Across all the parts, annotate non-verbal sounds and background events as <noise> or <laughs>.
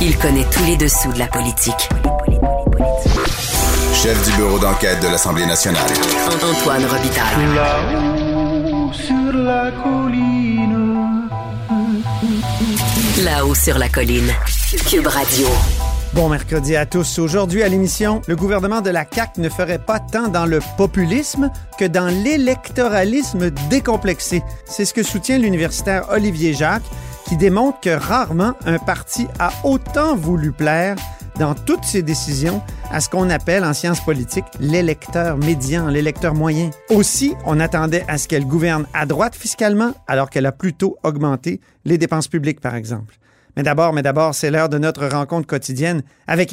Il connaît tous les dessous de la politique. Chef du bureau d'enquête de l'Assemblée nationale. Antoine Robitaille. Là-haut sur la colline. Là-haut sur la colline. Cube Radio. Bon mercredi à tous. Aujourd'hui à l'émission, le gouvernement de la CAQ ne ferait pas tant dans le populisme que dans l'électoralisme décomplexé. C'est ce que soutient l'universitaire Olivier Jacques, qui démontre que rarement un parti a autant voulu plaire dans toutes ses décisions à ce qu'on appelle en sciences politiques l'électeur médian, l'électeur moyen. Aussi, on attendait à ce qu'elle gouverne à droite fiscalement alors qu'elle a plutôt augmenté les dépenses publiques, par exemple. Mais d'abord, mais d'abord, c'est l'heure de notre rencontre quotidienne avec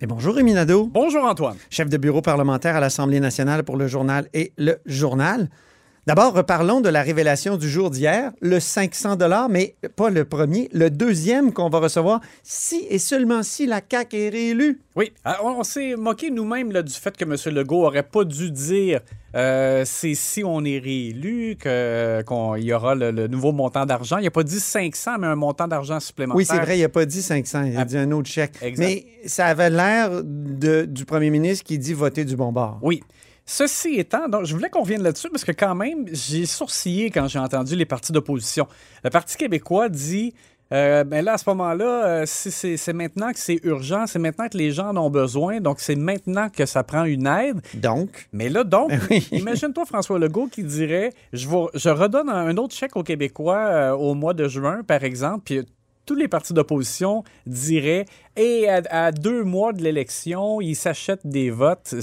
Et bonjour Rémi Nadeau, Bonjour, Antoine. chef de bureau parlementaire à l'Assemblée nationale pour le journal et le journal. D'abord, reparlons de la révélation du jour d'hier, le 500 dollars, mais pas le premier, le deuxième qu'on va recevoir si et seulement si la CAQ est réélue. Oui, euh, on, s'est moqué nous-mêmes du fait que M. Legault aurait pas dû dire euh, c'est si on est réélu qu'il y aura le, le nouveau montant d'argent. Il n'a pas dit 500, mais un montant d'argent supplémentaire. Oui, c'est vrai, il n'a pas dit 500, il a Ah. dit un autre chèque. Exact. Mais ça avait l'air du premier ministre qui dit voter du bon bord. Oui. Ceci étant, donc, je voulais qu'on revienne là-dessus parce que quand même, j'ai sourcillé quand j'ai entendu les partis d'opposition. Le Parti québécois dit, euh, ben là, à ce moment-là, euh, si c'est maintenant que c'est urgent, c'est maintenant que les gens en ont besoin, donc c'est maintenant que ça prend une aide. Donc, Mais là, donc, Oui. <laughs> imagine-toi François Legault qui dirait je, vous- je redonne un autre chèque aux Québécois euh, au mois de juin, par exemple, puis tous les partis d'opposition diraient et à, à deux mois de l'élection, ils s'achètent des votes.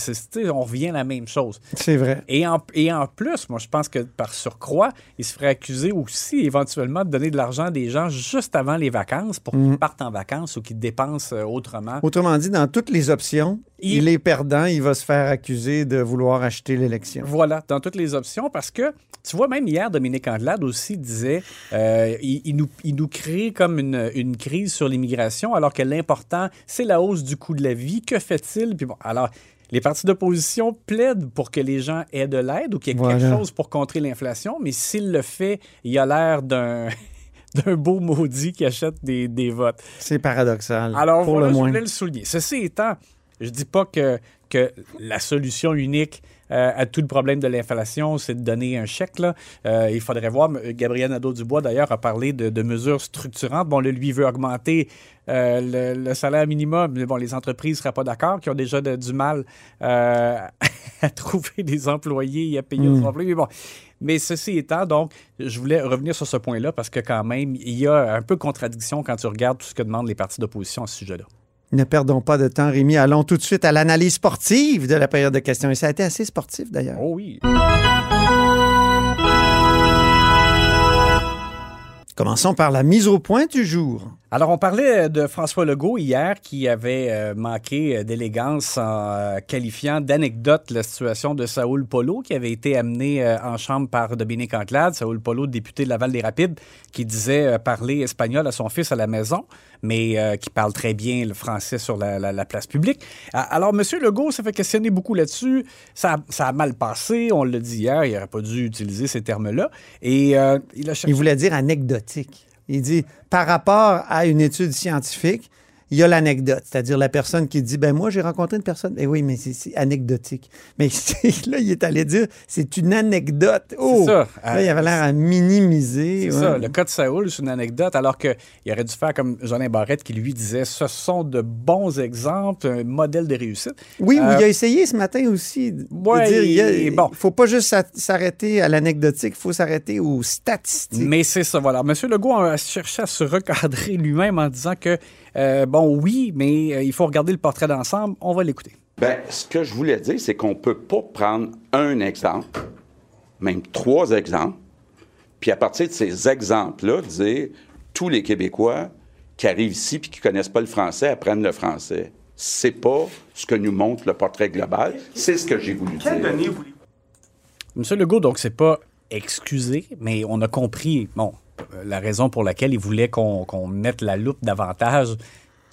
On revient à la même chose. c'est vrai. Et en, et en plus, moi, je pense que par surcroît, il se ferait accuser aussi éventuellement de donner de l'argent à des gens juste avant les vacances pour qu'ils partent en vacances ou qu'ils dépensent euh, autrement. Autrement dit, dans toutes les options, Il- il est perdant, il va se faire accuser de vouloir acheter l'élection. Voilà, dans toutes les options, parce que tu vois, même hier, Dominique Anglade aussi disait euh, il, il nous, il nous crée comme une, une crise sur l'immigration, alors que l'important, c'est la hausse du coût de la vie. Que fait-il? Puis bon, alors. Les partis d'opposition plaident pour que les gens aient de l'aide ou qu'il y ait quelque chose pour contrer l'inflation, mais s'il le fait, il a l'air d'un <laughs> d'un beau maudit qui achète des, des votes. C'est paradoxal, Alors pour voilà, le je moins. voulais le souligner. Ceci étant, je dis pas que, que la solution unique euh, à tout le problème de l'inflation, c'est de donner un chèque. Là. Euh, il faudrait voir, M- Gabriel Nadeau-Dubois d'ailleurs a parlé de, de mesures structurantes. Bon, là, lui veut augmenter euh, le, le salaire minimum. Mais bon, les entreprises ne seraient pas d'accord, qui ont déjà de- du mal euh, <laughs> à trouver des employés et à payer Hmm. leurs employés. Mais bon, mais ceci étant, donc, je voulais revenir sur ce point-là parce que quand même, il y a un peu de contradiction quand tu regardes tout ce que demandent les partis d'opposition à ce sujet-là. Ne perdons pas de temps, Rémi. Allons tout de suite à l'analyse sportive de la période de questions. Et ça a été assez sportif, d'ailleurs. Oh oui. Commençons par la mise au point du jour. Alors, on parlait de François Legault hier qui avait euh, manqué euh, d'élégance en euh, qualifiant d'anecdote la situation de Saoul Polo qui avait été amené euh, en chambre par Dominique Anglade. Saoul Polo, député de Laval-des-Rapides, qui disait euh, parler espagnol à son fils à la maison, mais euh, qui parle très bien le français sur la, la- la place publique. Alors, M. Legault s'est fait questionner beaucoup là-dessus. Ça, ça a mal passé, on l'a dit hier, il n'aurait pas dû utiliser ces termes-là. Et euh. Il voulait dire anecdotique. Il dit, par rapport à une étude scientifique, il y a l'anecdote, c'est-à-dire la personne qui dit, ben moi, j'ai rencontré une personne. Eh oui, mais c'est- anecdotique. Mais <laughs> là, il est allé dire, c'est une anecdote. Oh! ça. Là, il avait l'air à minimiser. C'est ouais. ça, le cas de Saoul, c'est une anecdote, alors qu'il aurait dû faire comme Jolin Barrette qui lui disait ce sont de bons exemples, un modèle de réussite. Oui, oui, Euh, il a essayé ce matin aussi de Ouais, dire, il a- bon. faut pas juste s'a- s'arrêter à l'anecdotique, il faut s'arrêter aux statistiques. Mais c'est ça, voilà. Monsieur Legault a cherché à se recadrer lui-même en disant que, euh, bon, oui, mais euh, il faut regarder le portrait d'ensemble. On va l'écouter. Ben, ce que je voulais dire, c'est qu'on ne peut pas prendre un exemple, même trois exemples, puis à partir de ces exemples-là, dire tous les Québécois, qui arrivent ici puis qui connaissent pas le français apprennent le français. C'est pas ce que nous montre le portrait global. C'est ce que j'ai voulu dire. Monsieur Legault, donc, c'est pas excusé, mais on a compris, bon, euh, la raison pour laquelle il voulait qu'on qu'on mette la loupe davantage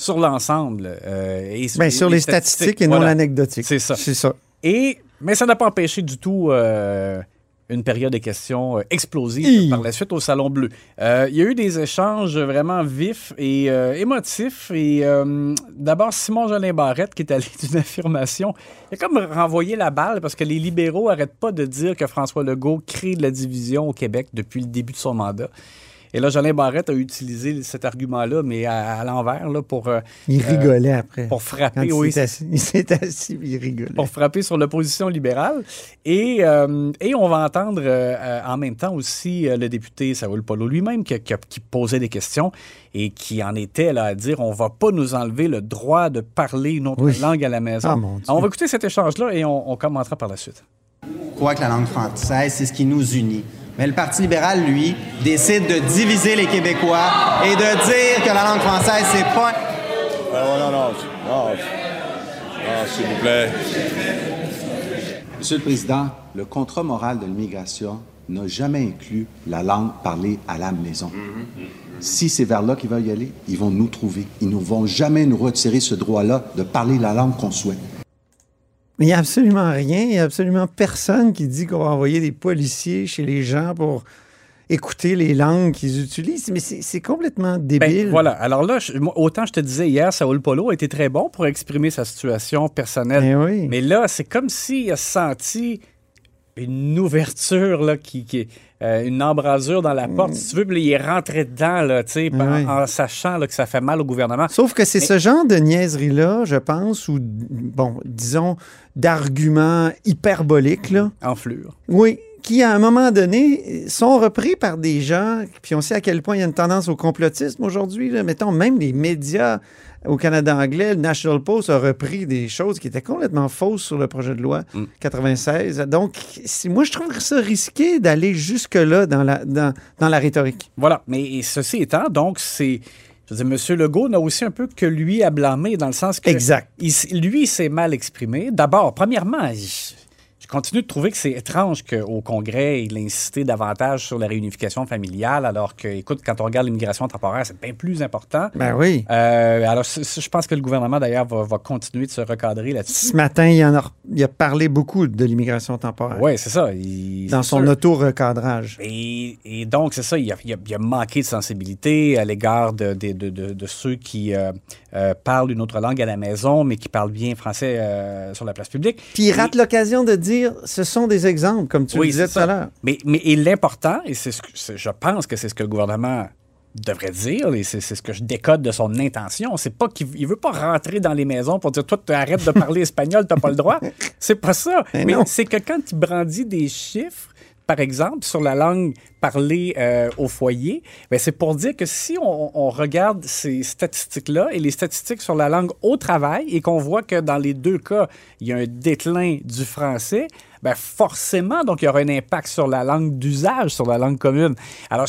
sur l'ensemble. euh, et Ben, sur les statistiques et non voilà. l'anecdotique. C'est ça. C'est ça. Et, mais ça n'a pas empêché du tout euh, une période de questions euh, explosive Hi. par la suite au Salon Bleu. Euh, il y a eu des échanges vraiment vifs et euh, émotifs. Et euh, d'abord, Simon Jolin Barrette, qui est allé <laughs> d'une affirmation, il a comme renvoyé la balle parce que les libéraux n'arrêtent pas de dire que François Legault crée de la division au Québec depuis le début de son mandat. Et là, Jolin Barrette a utilisé cet argument-là, mais à, à l'envers, là, pour, euh, Il rigolait après. pour Quand frapper. il oui, s'est assis, il s'est assis puis il rigolait. pour frapper sur l'opposition libérale. Et, euh, et on va entendre euh, euh, en même temps aussi euh, le député Saoul Polo lui-même qui, qui- qui posait des questions et qui en était là à dire on va pas nous enlever le droit de parler une autre Oui. langue à la maison. Ah, mon Dieu. Alors, on va écouter cet échange-là et on, on commentera par la suite. Je crois que la langue française, c'est ce qui nous unit. Mais le Parti libéral, lui, décide de diviser les Québécois et de dire que la langue française, c'est pas... non, non, non, non, non, s'il vous plaît. Monsieur le Président, le contrat moral de l'immigration n'a jamais inclus la langue parlée à la maison. Si c'est vers là qu'ils veulent y aller, ils vont nous trouver. Ils ne vont jamais nous retirer ce droit-là de parler la langue qu'on souhaite. Mais il n'y a absolument rien, il n'y a absolument personne qui dit qu'on va envoyer des policiers chez les gens pour écouter les langues qu'ils utilisent. Mais c'est complètement Ben, débile. voilà. Alors là, je- moi, autant je te disais hier, Saoul Polo a été très bon pour exprimer sa situation personnelle. Eh oui. Mais là, c'est comme s'il a senti une ouverture, là, qui, qui- euh, une embrasure dans la porte, si tu veux, puis il est rentré dedans, là, tu sais, Mm. Oui. en, en sachant là, que ça fait mal au gouvernement. Sauf que c'est ce genre de niaiserie-là, je pense, ou, bon, disons, d'arguments hyperboliques, là. Enflure. Oui, qui, à un moment donné, sont repris par des gens, puis on sait à quel point il y a une tendance au complotisme aujourd'hui. Mettons, même les médias au Canada anglais, le National Post a repris des choses qui étaient complètement fausses sur le projet de loi 96. Donc, c'est- moi, je trouve ça risqué d'aller jusque-là dans la, dans, dans la rhétorique. Voilà. Mais ceci étant, donc, c'est. Je veux dire, M. Legault n'a aussi un peu que lui à blâmer, dans le sens que. Exact. il lui, s'est mal exprimé. D'abord, premièrement, continue de trouver que c'est étrange qu'au Congrès, il ait insisté davantage sur la réunification familiale, alors que, écoute, quand on regarde l'immigration temporaire, c'est bien plus important. Ben oui. Euh, alors, je pense que le gouvernement, d'ailleurs, va, va continuer de se recadrer là-dessus. Ce matin, il, en a, il a parlé beaucoup de l'immigration temporaire. Oui, c'est ça. Il- Dans son auto-recadrage. Et, et donc, c'est ça, il a, il a- a manqué de sensibilité à l'égard de, de- de- de- de ceux qui euh, euh, parlent une autre langue à la maison, mais qui parlent bien français euh, sur la place publique. Puis il rate l'occasion de dire ce sont des exemples, comme tu le disais tout à l'heure. Mais, mais et l'important, et c'est ce que je pense que c'est ce que le gouvernement devrait dire, et c'est ce que je décode de son intention, c'est pas qu'il il veut pas rentrer dans les maisons pour dire toi tu arrêtes de parler <laughs> espagnol, t'as pas le droit. C'est pas ça. Mais Mais c'est que quand il brandit des chiffres par exemple, sur la langue parlée euh, au foyer, ben, c'est pour dire que si on, on regarde ces statistiques-là et les statistiques sur la langue au travail et qu'on voit que dans les deux cas, il y a un déclin du français, ben forcément, donc il y aura un impact sur la langue d'usage, sur la langue commune. Alors,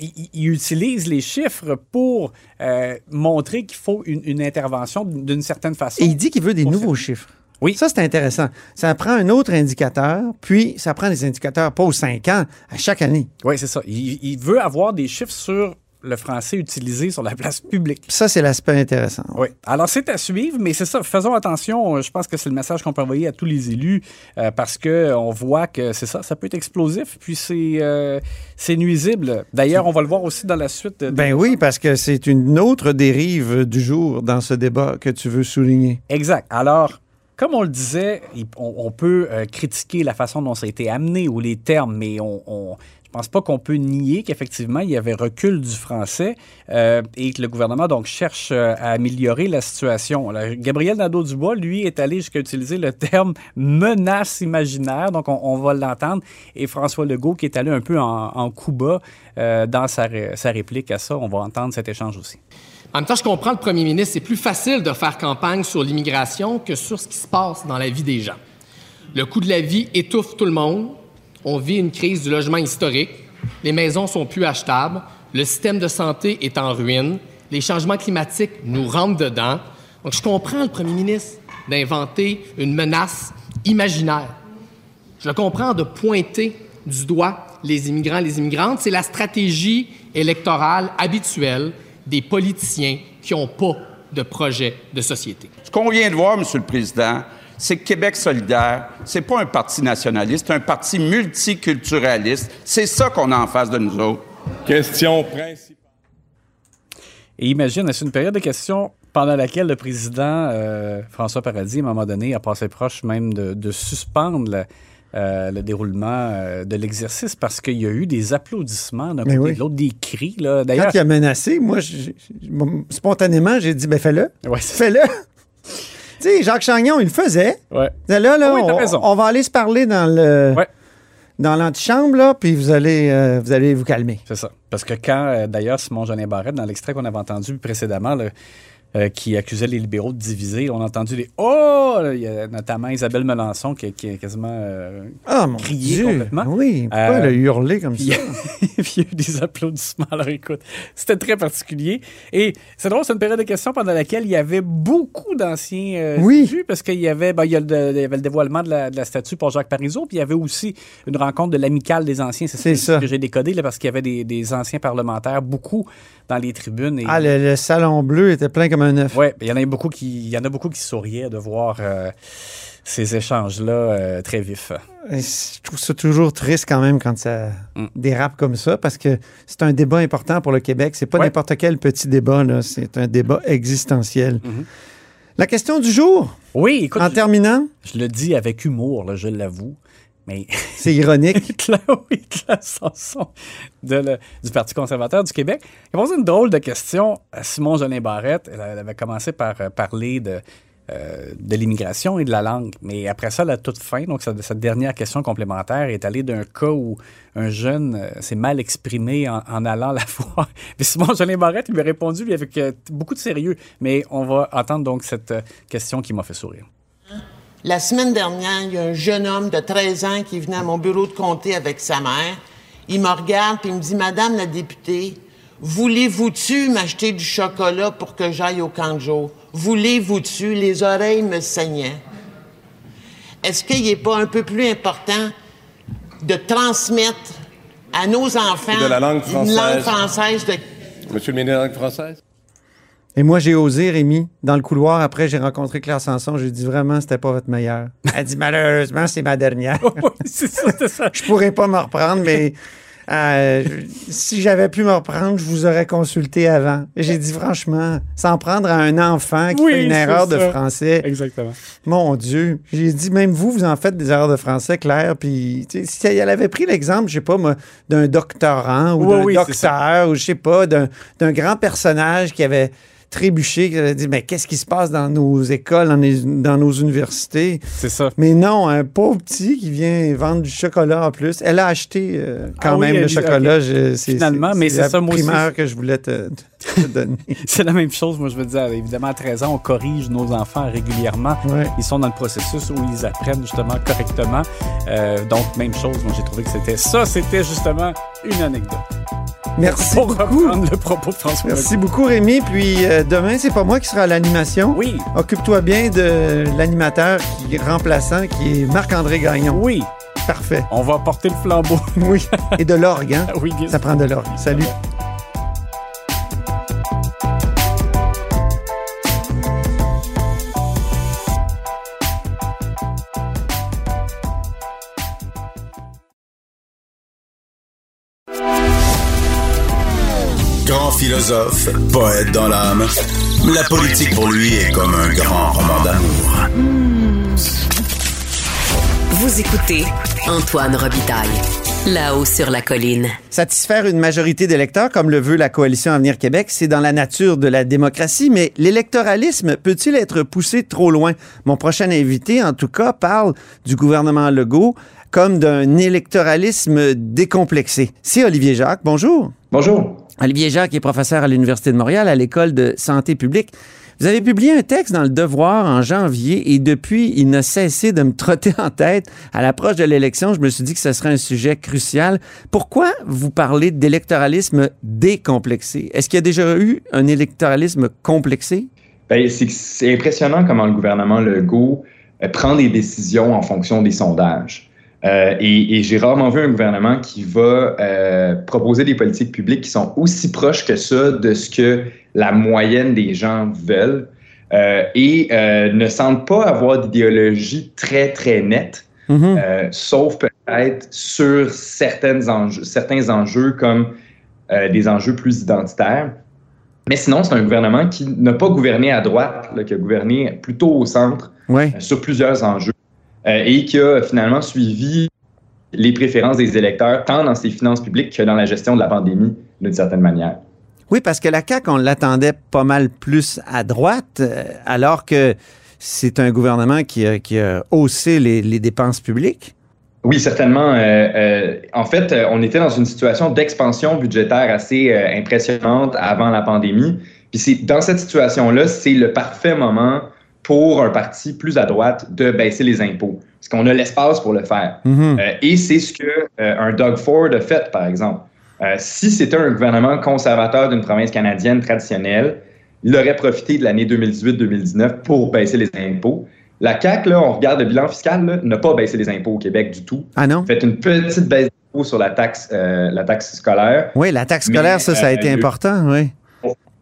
il, il utilise les chiffres pour euh, montrer qu'il faut une, une intervention d'une certaine façon. Et il dit qu'il veut des nouveaux chiffres. Oui. Ça, c'est intéressant. Ça prend un autre indicateur, puis ça prend des indicateurs pas aux cinq ans, à chaque année. Oui, c'est ça. Il, il veut avoir des chiffres sur le français utilisé sur la place publique. Ça, c'est l'aspect intéressant. Oui. Alors, c'est à suivre, mais c'est ça. Faisons attention. Euh, Je pense que c'est le message qu'on peut envoyer à tous les élus euh, parce qu'on voit que c'est ça, ça peut être explosif, puis c'est euh, c'est nuisible. D'ailleurs, on va le voir aussi dans la suite. de- Ben oui, parce que c'est une autre dérive du jour dans ce débat que tu veux souligner. Exact. Alors, comme on le disait, on, peut euh, critiquer la façon dont ça a été amené ou les termes, mais on, on- je pense pas qu'on peut nier qu'effectivement, il y avait recul du français euh, et que le gouvernement donc cherche euh, à améliorer la situation. Gabriel Nadeau-Dubois, lui, est allé jusqu'à utiliser le terme menace imaginaire, donc on, va l'entendre, et François Legault qui est allé un peu en, en coup bas dans sa, sa réplique à ça. On va entendre cet échange aussi. En même temps, je comprends le premier ministre, c'est plus facile de faire campagne sur l'immigration que sur ce qui se passe dans la vie des gens. Le coût de la vie étouffe tout le monde. On vit une crise du logement historique. Les maisons sont plus achetables. Le système de santé est en ruine. Les changements climatiques nous rentrent dedans. Donc, je comprends le premier ministre d'inventer une menace imaginaire. Je le comprends de pointer du doigt les immigrants, les immigrantes. C'est la stratégie électorale habituelle des politiciens qui n'ont pas de projet de société. Ce qu'on vient de voir, Monsieur le Président, c'est que Québec solidaire, c'est pas un parti nationaliste, c'est un parti multiculturaliste. C'est ça qu'on a en face de nous autres. Question principale. Et imagine, c'est une période de questions pendant laquelle le président euh, François Paradis, à un moment donné, a passé proche même de, de suspendre le, euh, le déroulement euh, de l'exercice parce qu'il y a eu des applaudissements d'un côté oui. de l'autre, des cris. Là. Quand D'ailleurs, il a menacé, moi, spontanément, j'ai dit, ben fais-le. Ouais, Fais-le. <laughs> tu sais, Jacques Chagnon, il le faisait. ouais. Là, là, Ah oui, on, raison. on va aller se parler dans le Ouais. dans l'antichambre, là, puis vous allez, euh, vous allez vous calmer. C'est ça. Parce que quand, euh, d'ailleurs, Simon Jeanin Barrette, dans l'extrait qu'on avait entendu précédemment, là, euh, qui accusait les libéraux de diviser, on a entendu des Oh! Il y a notamment Isabelle Melançon qui, qui a quasiment euh, Ah, mon crié Dieu. complètement. Oui, pourquoi Euh, elle a hurlé comme ça? puis <laughs> il y a eu des applaudissements. Alors écoute, c'était très particulier. Et c'est drôle, c'est une période de questions pendant laquelle il y avait beaucoup d'anciens euh, Oui. parce qu'il y avait, ben, il y a le, il y avait le dévoilement de la, de la statue pour Jacques Parizeau, puis il y avait aussi une rencontre de l'amicale des anciens. C'est ça ça. que j'ai décodé, là, parce qu'il y avait des, des anciens parlementaires, beaucoup dans les tribunes. Et, Ah, le, le salon bleu était plein comme un œuf. Ouais, il y en a beaucoup qui, il y en a beaucoup qui souriaient de voir euh, ces échanges-là euh, très vifs. Et Je trouve ça toujours triste quand même quand ça Mm. dérape comme ça parce que c'est un débat important pour le Québec. C'est pas Ouais. n'importe quel petit débat, là. C'est un débat existentiel. Mhm. La question du jour, Oui, écoute, en je, terminant, je le dis avec humour, là, je l'avoue, mais <laughs> c'est ironique. Claire, oui, de le- du Parti conservateur du Québec. Il a posé une drôle de question à Simon Jolin Barrette. Elle, avait commencé par euh, parler de, euh, de l'immigration et de la langue. Mais après ça, la toute fin, donc cette, cette dernière question complémentaire est allée d'un cas où un jeune euh, s'est mal exprimé en, en allant la <laughs> voir. Mais Simon Jolin Barrette lui a répondu lui, avec euh, beaucoup de sérieux. Mais on va entendre donc cette question qui m'a fait sourire. La semaine dernière, il y a un jeune homme de 13 ans qui venait à mon bureau de comté avec sa mère. Il me regarde et il me dit Madame la députée, voulez-vous-tu m'acheter du chocolat pour que j'aille au camp de jour? Voulez-vous-tu? Les oreilles me saignaient. Est-ce qu'il n'est pas un peu plus important de transmettre à nos enfants De la langue une langue française? française de Monsieur le ministre de la langue française? Et moi, j'ai osé, Rémi, dans le couloir. Après, j'ai rencontré Claire Sanson. J'ai dit vraiment, c'était pas votre meilleur. Elle dit malheureusement, c'est ma dernière. <laughs> oui, c'est ça, c'est ça. je pourrais pas me reprendre, mais euh, si j'avais pu me reprendre, je vous aurais consulté avant. J'ai dit franchement, s'en prendre à un enfant qui Oui, fait une erreur de ça. français. Exactement. Mon Dieu. J'ai dit, même vous, vous en faites des erreurs de français, Claire. Puis, si elle avait pris l'exemple, je sais pas, moi, d'un doctorant ou Oui, d'un oui, docteur ou je sais pas, d'un d'un grand personnage qui avait trébuché, qui avait dit, mais qu'est-ce qui se passe dans nos écoles, dans, les- dans nos universités? C'est ça. Mais non, un pauvre petit qui vient vendre du chocolat en plus. Elle a acheté euh, quand Ah oui, même le chocolat. Je- Finalement, mais c'est ça, moi aussi. primeur que je voulais te. <laughs> C'est la même chose, moi je veux dire. Évidemment, à 13 ans, on corrige nos enfants régulièrement. Ouais. Ils sont dans le processus où ils apprennent justement correctement. Euh, donc, même chose, moi j'ai trouvé que c'était ça, c'était justement une anecdote. Merci Pour beaucoup. le propos de François Merci beaucoup, Rémi. Puis euh, demain, c'est pas moi qui sera à l'animation. Oui. Occupe-toi bien de l'animateur qui est remplaçant, qui est Marc-André Gagnon. Oui, Parfait. on va porter le flambeau. Oui. <laughs> Et de l'orgue, hein? oui, bien Ça prend de l'orgue. Salut. Philosophe, poète dans l'âme, la politique pour lui est comme un grand roman d'amour. Vous écoutez Antoine Robitaille, là-haut sur la colline. Satisfaire une majorité d'électeurs, comme le veut la coalition Avenir Québec, c'est dans la nature de la démocratie, mais l'électoralisme peut-il être poussé trop loin? Mon prochain invité, en tout cas, parle du gouvernement Legault comme d'un électoralisme décomplexé. C'est Olivier Jacques. Bonjour. Bonjour. Olivier Jacques est professeur à l'Université de Montréal à l'École de santé publique. Vous avez publié un texte dans Le Devoir en janvier et depuis, il n'a cessé de me <laughs> trotter en tête. À l'approche de l'élection, je me suis dit que ce serait un sujet crucial. Pourquoi vous parlez d'électoralisme décomplexé? Est-ce qu'il y a déjà eu un électoralisme complexé? Ben, c'est impressionnant comment le gouvernement Legault euh, prend des décisions en fonction des sondages. Euh, et, j'ai rarement vu un gouvernement qui va euh, proposer des politiques publiques qui sont aussi proches que ça de ce que la moyenne des gens veulent euh, et ne semble pas avoir d'idéologie très, très nette, mm-hmm. sauf peut-être sur certaines enjeux, certains enjeux comme des enjeux plus identitaires. Mais sinon, c'est un gouvernement qui n'a pas gouverné à droite, qui a gouverné plutôt au centre sur plusieurs enjeux. Euh, et qui a finalement suivi les préférences des électeurs, tant dans ses finances publiques que dans la gestion de la pandémie, d'une certaine manière. Oui, parce que la CAQ, on l'attendait pas mal plus à droite, euh, alors que c'est un gouvernement qui a, haussé les, dépenses publiques. Oui, certainement. Euh, en fait, on était dans une situation d'expansion budgétaire assez impressionnante avant la pandémie. Puis dans cette situation-là, c'est le parfait moment pour un parti plus à droite de baisser les impôts. Parce qu'on a l'espace pour le faire. Mhm. Euh, et c'est ce que euh, un Doug Ford a fait, par exemple. Euh, si c'était un gouvernement conservateur d'une province canadienne traditionnelle, il aurait profité de l'année 2018-2019 pour baisser les impôts. La CAQ, là, on regarde le bilan fiscal, n'a pas baissé les impôts au Québec du tout. Ah non? Fait une petite baisse d'impôts sur la taxe, la taxe scolaire. Oui, la taxe scolaire, ça, ça a été important, oui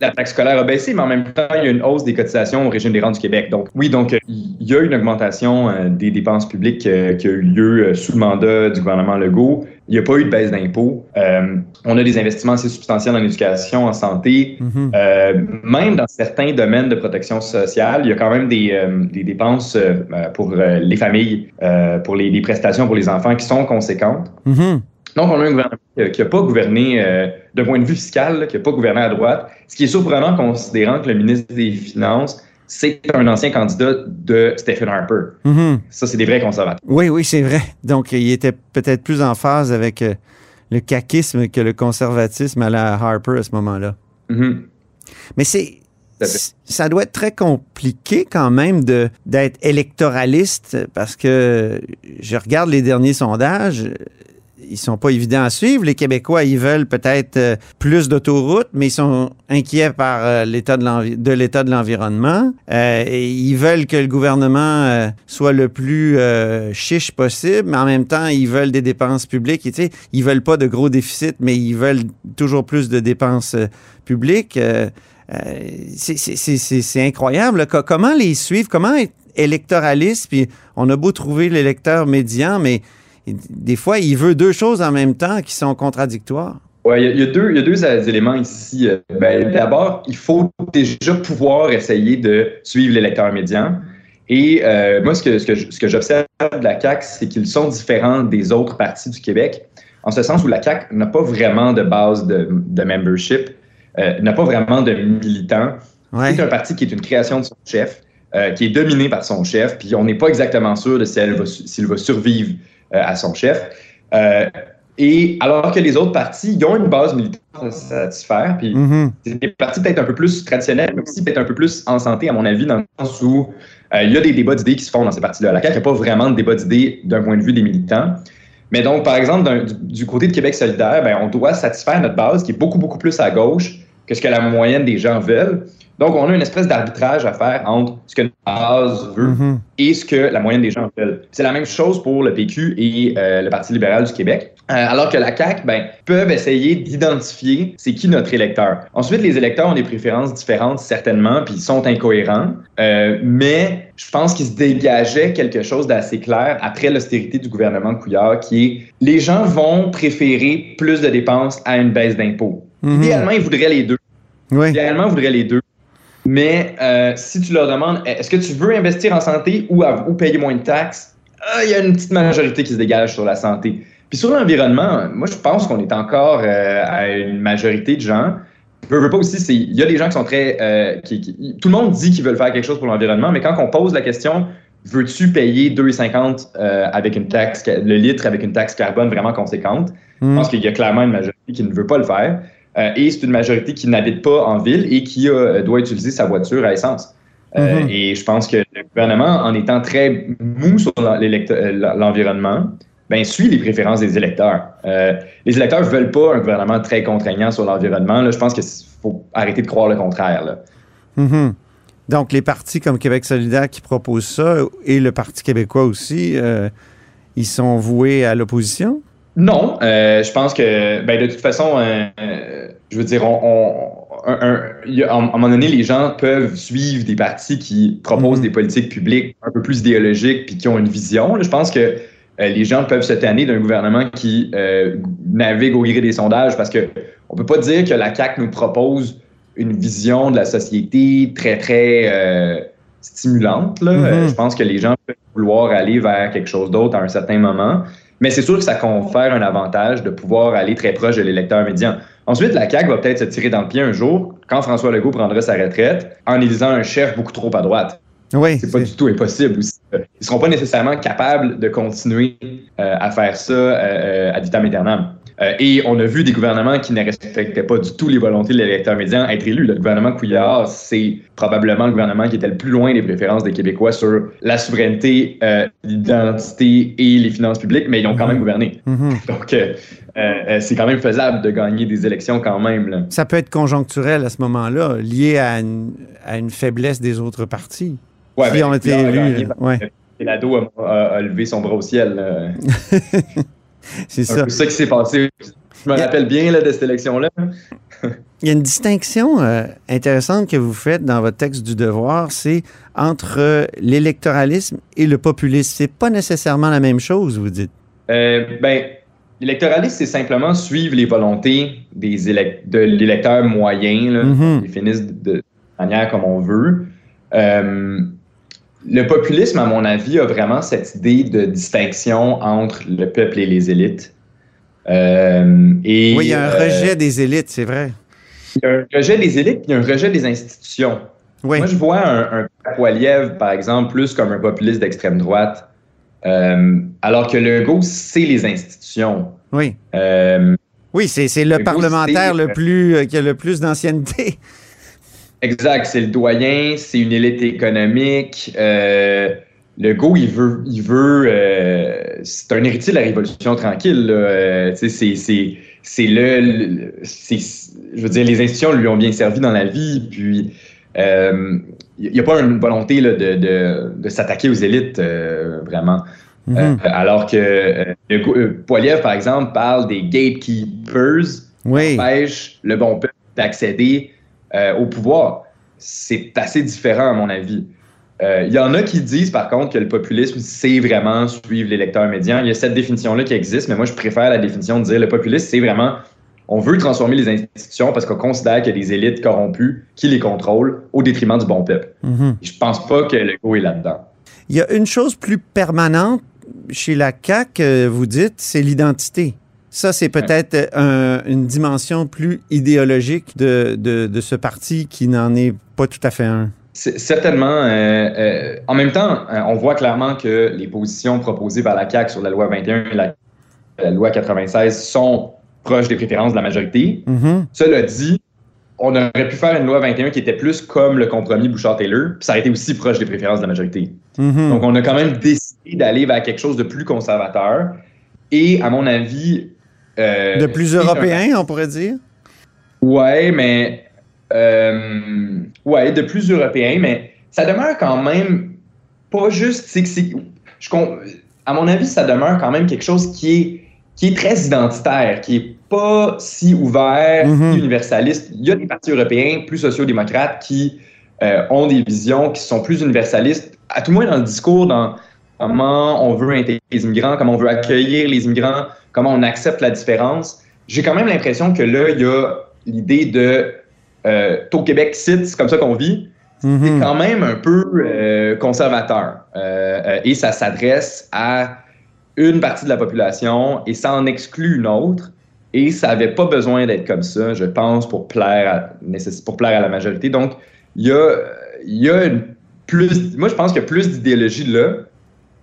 la taxe scolaire a baissé, mais en même temps, il y a une hausse des cotisations au régime des rentes du Québec. Donc, oui, donc, euh, il y a une augmentation euh, des dépenses publiques euh, qui a eu lieu sous le mandat du gouvernement Legault. Il n'y a pas eu de baisse d'impôts. on a des investissements assez substantiels en éducation, en santé. Mhm. même dans certains domaines de protection sociale, il y a quand même des, des dépenses pour les familles, pour les, prestations pour les enfants qui sont conséquentes. Mhm. Donc, on a un gouvernement qui n'a pas gouverné euh, d'un point de vue fiscal, qui n'a pas gouverné à droite. Ce qui est surprenant considérant que le ministre des Finances, c'est un ancien candidat de Stephen Harper. Mm-hmm. Ça, c'est des vrais conservateurs. Oui, oui, c'est vrai. Donc, il était peut-être plus en phase avec euh, le caquisme que le conservatisme à la Harper à ce moment-là. Mm-hmm. Mais c'est. Ça doit être très compliqué quand même d'être électoraliste parce que je regarde les derniers sondages ils sont pas évidents à suivre. Les Québécois, ils veulent peut-être euh, plus d'autoroutes, mais ils sont inquiets par euh, l'état de l'état de l'environnement. Euh, ils veulent que le gouvernement soit le plus chiche possible, mais en même temps, ils veulent des dépenses publiques. Et, ils veulent pas de gros déficits, mais ils veulent toujours plus de dépenses publiques. c'est incroyable. Comment les suivre? Comment être électoraliste? Puis on a beau trouver l'électeur médian, mais des fois, il veut deux choses en même temps qui sont contradictoires. Oui, il y, a deux, deux euh, éléments ici. Euh, ben, d'abord, il faut déjà pouvoir essayer de suivre l'électeur médian. Et euh, moi, ce que, ce que, j'observe de la CAQ, c'est qu'ils sont différents des autres partis du Québec, en ce sens où la CAQ n'a pas vraiment de base de, membership, n'a pas vraiment de militants. C'est un parti qui est une création de son chef, qui est dominé par son chef, puis on n'est pas exactement sûr de s'il va, va survivre euh, à son chef. Euh, et alors que les autres partis, ils ont une base militaire à satisfaire, puis mm-hmm. c'est des partis peut-être un peu plus traditionnels, mais aussi peut-être un peu plus en santé, à mon avis, dans le sens où euh, il y a des débats d'idées qui se font dans ces partis-là. La CAQ n'a pas vraiment de débat d'idées d'un point de vue des militants. Mais donc, par exemple, du, côté de Québec solidaire, ben, on doit satisfaire notre base qui est beaucoup, beaucoup plus à gauche que ce que la moyenne des gens veulent. Donc, on a une espèce d'arbitrage à faire entre ce que notre base veut mhm. et ce que la moyenne des gens veulent. C'est la même chose pour le PQ et euh, le Parti libéral du Québec. Euh, alors que la CAQ, ben, peuvent essayer d'identifier c'est qui notre électeur. Ensuite, les électeurs ont des préférences différentes, certainement, puis ils sont incohérents. Euh, mais je pense qu'il se dégageait quelque chose d'assez clair après l'austérité du gouvernement de Couillard, qui est les gens vont préférer plus de dépenses à une baisse d'impôts. Mhm. Idéalement, ils voudraient les deux. Idéalement, ils voudraient les deux. Mais euh, si tu leur demandes, est-ce que tu veux investir en santé ou, payer moins de taxes, euh, il y a une petite majorité qui se dégage sur la santé. Puis sur l'environnement, moi, je pense qu'on est encore euh, à une majorité de gens. Je veux pas aussi, il y a des gens qui sont très. tout le monde dit qu'ils veulent faire quelque chose pour l'environnement, mais quand on pose la question, veux-tu payer 2,50 avec une taxe, le litre avec une taxe carbone vraiment conséquente? Je hmm. pense qu'il y a clairement une majorité qui ne veut pas le faire. Euh, et c'est une majorité qui n'habite pas en ville et qui euh, doit utiliser sa voiture à essence. Euh, Mhm. Et je pense que le gouvernement, en étant très mou sur l'environnement, ben, suit les préférences des électeurs. Euh, les électeurs veulent pas un gouvernement très contraignant sur l'environnement. Je pense qu'il faut arrêter de croire le contraire. là. Mhm. Donc, les partis comme Québec solidaire qui proposent ça et le Parti québécois aussi, euh, ils sont voués à l'opposition? Non, euh, je pense que, ben, de toute façon, euh, je veux dire, on, on- un- a- à un moment donné, les gens peuvent suivre des partis qui proposent des politiques publiques un peu plus idéologiques puis qui ont une vision. Là, je pense que euh, les gens peuvent se tanner d'un gouvernement qui euh, navigue au gré des sondages parce que on peut pas dire que la CAQ nous propose une vision de la société très, très euh, stimulante. Là. Mhm. Je pense que les gens peuvent vouloir aller vers quelque chose d'autre à un certain moment. Mais c'est sûr que ça confère un avantage de pouvoir aller très proche de l'électeur médian. Ensuite, la CAQ va peut-être se tirer dans le pied un jour quand François Legault prendra sa retraite en élisant un chef beaucoup trop à droite. Oui. C'est pas du tout impossible aussi. Ils seront pas nécessairement capables de continuer euh, à faire ça euh, euh, ad vitam aeternam. Euh, et on a vu des gouvernements qui ne respectaient pas du tout les volontés de l'électeur médian être élus. Le gouvernement Couillard, c'est probablement le gouvernement qui était le plus loin des préférences des Québécois sur la souveraineté, euh, l'identité et les finances publiques, mais ils ont quand même gouverné. Mhm. Donc, euh, c'est quand même faisable de gagner des élections quand même. là. Ça peut être conjoncturel à ce moment-là, lié à une, à une faiblesse des autres partis. Ouais, qui ben, élus. Ouais. Lado a, a- a levé son bras au ciel. <laughs> <laughs> C'est C'est ça. peu ça qui s'est passé. Je me rappelle bien là, de cette élection-là. <laughs> Il y a une distinction euh, intéressante que vous faites dans votre texte du Devoir, c'est entre euh, l'électoralisme et le populisme. C'est pas nécessairement la même chose, vous dites. Euh, ben, l'électoralisme, c'est simplement suivre les volontés des de l'électeur moyen, là, Mhm. qu'on définisse de, de manière comme on veut. Euh, le populisme, à mon avis, a vraiment cette idée de distinction entre le peuple et les élites. Euh, et, oui, il y a un euh, rejet des élites, c'est vrai. il y a un rejet des élites, il y a un rejet des institutions. Oui. Moi, je vois un, un Poiliev, par exemple, plus comme un populiste d'extrême droite, euh, alors que Legault, c'est les institutions. Oui. Oui, c'est le Legault, parlementaire le plus qui a le plus d'ancienneté. Exact, c'est le doyen, c'est une élite économique. Euh, Legault, il veut, il veut, euh, c'est un héritier de la Révolution tranquille. Euh, c'est, c'est, c'est le, le- je veux dire, les institutions lui ont bien servi dans la vie, puis il n'y a pas une volonté là, de, de, de s'attaquer aux élites, vraiment. Mhm. Alors que euh, Poiliev, par exemple, parle des gatekeepers Oui. qui empêchent le bon peuple d'accéder au pouvoir. C'est assez différent, à mon avis. Euh, Il y en a qui disent, par contre, que le populisme, c'est vraiment suivre l'électeur médian. Il y a cette définition-là qui existe, mais moi, je préfère la définition de dire le populisme, c'est vraiment on veut transformer les institutions parce qu'on considère qu'il y a des élites corrompues qui les contrôlent au détriment du bon peuple. Mhm. Je pense pas que Legault est là-dedans. Il y a une chose plus permanente chez la CAQ, euh, vous dites, c'est l'identité. Ça, c'est peut-être euh, un- une dimension plus idéologique de, de, de ce parti qui n'en est pas tout à fait un. Certainement. euh, euh, en même temps, on voit clairement que les positions proposées par la CAQ sur la loi 21 et la, la loi 96 sont proches des préférences de la majorité. Mhm. Cela dit, on aurait pu faire une loi 21 qui était plus comme le compromis Bouchard-Taylor, puis ça aurait été aussi proche des préférences de la majorité. Mhm. Donc, on a quand même décidé d'aller vers quelque chose de plus conservateur. Et, à mon avis... euh, de plus c'est un- européen, on pourrait dire? Ouais, mais. euh, ouais, de plus européen, mais ça demeure quand même pas juste. c'est que c'est- je com- à mon avis, ça demeure quand même quelque chose qui est, qui est très identitaire, qui est pas si ouvert, Mhm. si universaliste. Il y a des partis européens plus sociaux-démocrates qui euh, ont des visions qui sont plus universalistes, à tout le moins dans le discours, dans comment on veut intégrer les immigrants, comment on veut accueillir les immigrants, comment on accepte la différence. J'ai quand même l'impression que là, il y a l'idée de euh, au Québec, c'est c'est comme ça qu'on vit. Mhm. C'est quand même un peu euh, conservateur. Euh, euh, et ça s'adresse à une partie de la population et ça en exclut une autre. Et ça n'avait pas besoin d'être comme ça, je pense, pour plaire à, nécess- pour plaire à la majorité. Donc, il y a, il y a une plus. Moi, je pense qu'il y a plus d'idéologie là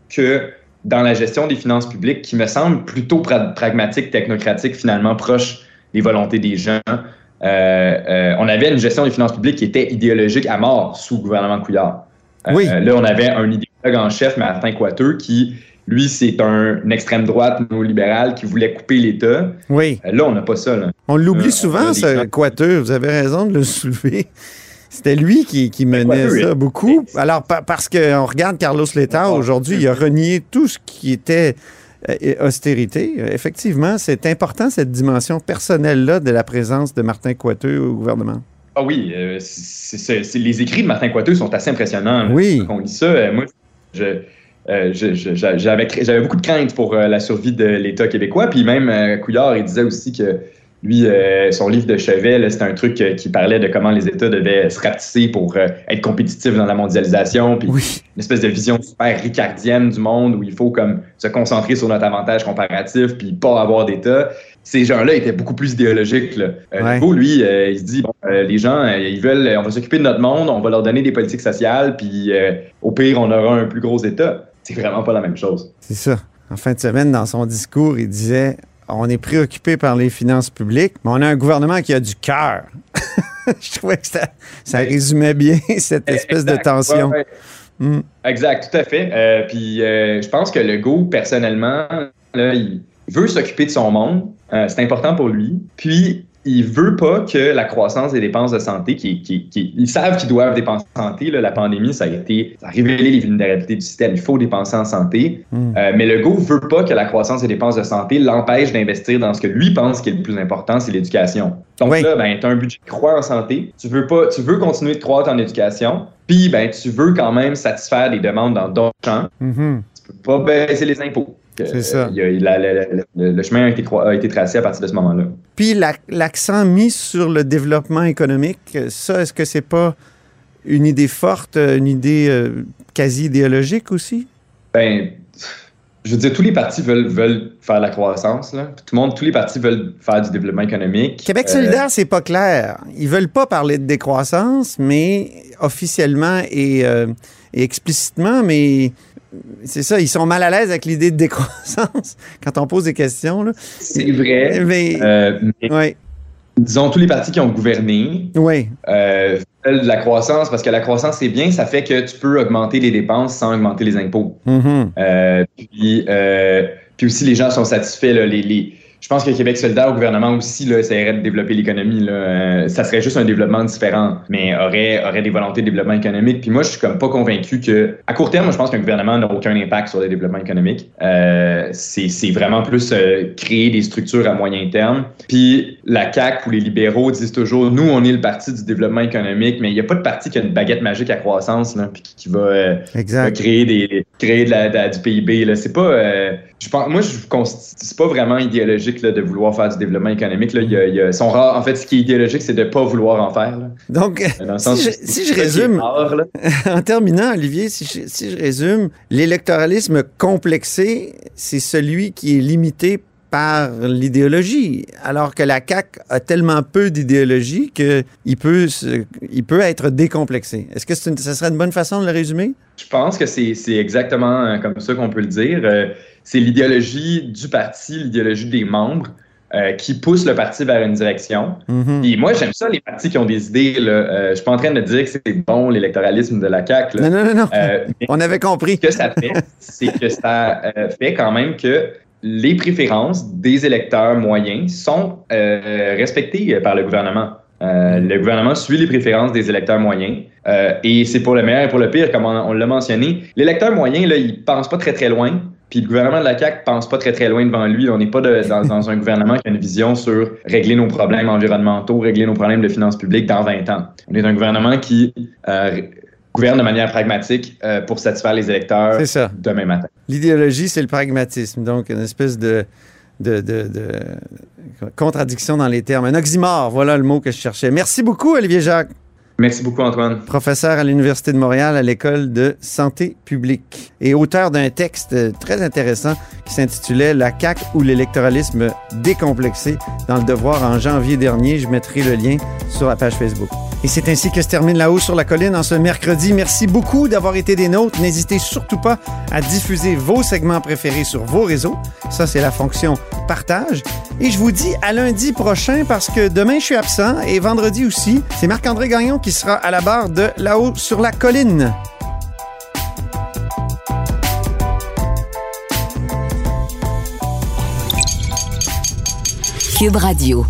que dans la gestion des finances publiques qui me semble plutôt pra- pragmatique, technocratique, finalement proche des volontés des gens. euh, euh, on avait une gestion des finances publiques qui était idéologique à mort sous le gouvernement Couillard. Euh, Oui. là, on avait un idéologue en chef, Martin Coiteux, qui, lui, c'est un, une extrême droite néolibérale qui voulait couper l'État. Oui. Là, on n'a pas ça. Là. On l'oublie Euh, souvent, ce gens-. Vous avez raison de le soulever. C'était lui qui, qui menait ça beaucoup. Alors, pa- parce qu'on regarde Carlos Letao aujourd'hui, il a renié tout ce qui était euh, austérité. Euh, Effectivement, c'est important, cette dimension personnelle-là de la présence de Martin Coiteux au gouvernement. Ah oui, euh, les écrits de Martin Coiteux sont assez impressionnants. là. Oui. Quand on lit ça, euh, moi, je, euh, je- je- j'a- j'avais beaucoup de crainte pour euh, la survie de l'État québécois. Puis même euh, Couillard, il disait aussi que lui, euh, son livre de chevet, c'était un truc euh, qui parlait de comment les États devaient se rapetisser pour euh, être compétitifs dans la mondialisation. Puis une espèce de vision super ricardienne du monde où il faut comme se concentrer sur notre avantage comparatif puis pas avoir d'État. Ces gens-là étaient beaucoup plus idéologiques. Là. Ouais. Lui, il se dit bon, les gens, ils veulent, on va s'occuper de notre monde, on va leur donner des politiques sociales, puis au pire, on aura un plus gros État. C'est vraiment pas la même chose. C'est ça. En fin de semaine, dans son discours, il disait on est préoccupé par les finances publiques, mais on a un gouvernement qui a du cœur. <laughs> Je trouvais que ça, ça résumait bien <laughs> cette espèce de tension. Ouais, ouais. Hmm. Exact, tout à fait. Euh, puis euh, je pense que Legault, personnellement, là, il veut s'occuper de son monde. Euh, c'est important pour lui. Puis il veut pas que la croissance des dépenses de santé, qui, qui, qui- ils savent qu'ils doivent dépenser en santé. là. la pandémie, ça a été, ça a révélé les vulnérabilités du système. Il faut dépenser en santé. Hmm. Euh, mais Legault veut pas que la croissance des dépenses de santé l'empêche d'investir dans ce que lui pense qui est le plus important, c'est l'éducation. Donc Oui. là, ben, tu as un budget qui croît en santé. Tu veux pas, tu veux continuer de croître en éducation. Puis, ben, tu veux quand même satisfaire des demandes dans d'autres champs. Mhm. Tu peux pas baisser les impôts. C'est ça. Euh, il a- le, le chemin a été, croi- a été tracé à partir de ce moment-là. Puis la- l'accent mis sur le développement économique, ça, est-ce que c'est pas une idée forte, une idée euh, quasi idéologique aussi? Ben, je veux dire, tous les partis veulent, veulent faire la croissance. Là. Tout le monde, tous les partis veulent faire du développement économique. Québec Euh, solidaire, c'est pas clair. Ils veulent pas parler de décroissance, mais officiellement et, euh, et explicitement, mais c'est ça, ils sont mal à l'aise avec l'idée de décroissance <laughs> quand on pose des questions. C'est vrai. Mais, Euh, mais disons, tous les partis qui ont gouverné oui. euh, de la croissance parce que la croissance, c'est bien, ça fait que tu peux augmenter les dépenses sans augmenter les impôts. Mhm. Euh, puis, puis aussi, les gens sont satisfaits. Là, les, les- je pense que Québec solidaire au gouvernement aussi là, essaierait de développer l'économie. là. Euh, ça serait juste un développement différent, mais aurait, aurait des volontés de développement économique. Puis moi, je suis comme pas convaincu que... À court terme, je pense qu'un gouvernement n'a aucun impact sur le développement économique. Euh, c'est c'est vraiment plus euh, créer des structures à moyen terme. Puis la CAQ ou les libéraux disent toujours, nous, on est le parti du développement économique, mais il n'y a pas de parti qui a une baguette magique à croissance, là, puis qui- va... euh, va créer des créer de la, de la- du PIB là c'est pas euh, je pense moi je c'est pas vraiment idéologique là, de vouloir faire du développement économique là il y a, il y a- sont rares en fait ce qui est idéologique c'est de pas vouloir en faire là. Donc, le si je, si je résume, rare, <laughs> en terminant, Olivier, si je, si je résume, l'électoralisme complexé, c'est celui qui est limité par l'idéologie, alors que la CAQ a tellement peu d'idéologie qu'il peut, il peut être décomplexé. Est-ce que ça serait une bonne façon de le résumer? Je pense que c'est exactement euh, comme ça qu'on peut le dire. Euh, c'est l'idéologie du parti, l'idéologie des membres euh, qui pousse le parti vers une direction. Mhm. Et moi, j'aime ça, les partis qui ont des idées. Là. Euh, je suis pas en train de dire que c'est bon l'électoralisme de la CAQ. là. Non, non, non, non. Euh, On avait compris. Ce que ça fait, c'est que ça fait quand même que les préférences des électeurs moyens sont euh, respectées par le gouvernement. Euh, le gouvernement suit les préférences des électeurs moyens euh, et c'est pour le meilleur et pour le pire, comme on, on l'a mentionné. L'électeur moyen, là, il pense pas très très loin, puis le gouvernement de la CAQ pense pas très très loin devant lui. On n'est pas de- dans, <laughs> dans un gouvernement qui a une vision sur régler nos problèmes environnementaux, régler nos problèmes de finances publiques dans 20 ans. On est un gouvernement qui euh, gouverne de manière pragmatique euh, pour satisfaire les électeurs ça. demain matin. L'idéologie, c'est le pragmatisme. Donc, une espèce de, de, de- de contradiction dans les termes. Un oxymore, voilà le mot que je cherchais. Merci beaucoup, Olivier Jacques. Merci beaucoup, Antoine. Professeur à l'Université de Montréal à l'École de santé publique et auteur d'un texte très intéressant qui s'intitulait La CAQ ou l'électoralisme décomplexé dans le devoir en janvier dernier. Je mettrai le lien sur la page Facebook. Et c'est ainsi que se termine La Haut sur la Colline en ce mercredi. Merci beaucoup d'avoir été des nôtres. N'hésitez surtout pas à diffuser vos segments préférés sur vos réseaux. Ça, c'est la fonction partage. Et je vous dis à lundi prochain parce que demain, je suis absent et vendredi aussi. C'est Marc-André Gagnon qui sera à la barre de La Haut sur la Colline. Cube Radio.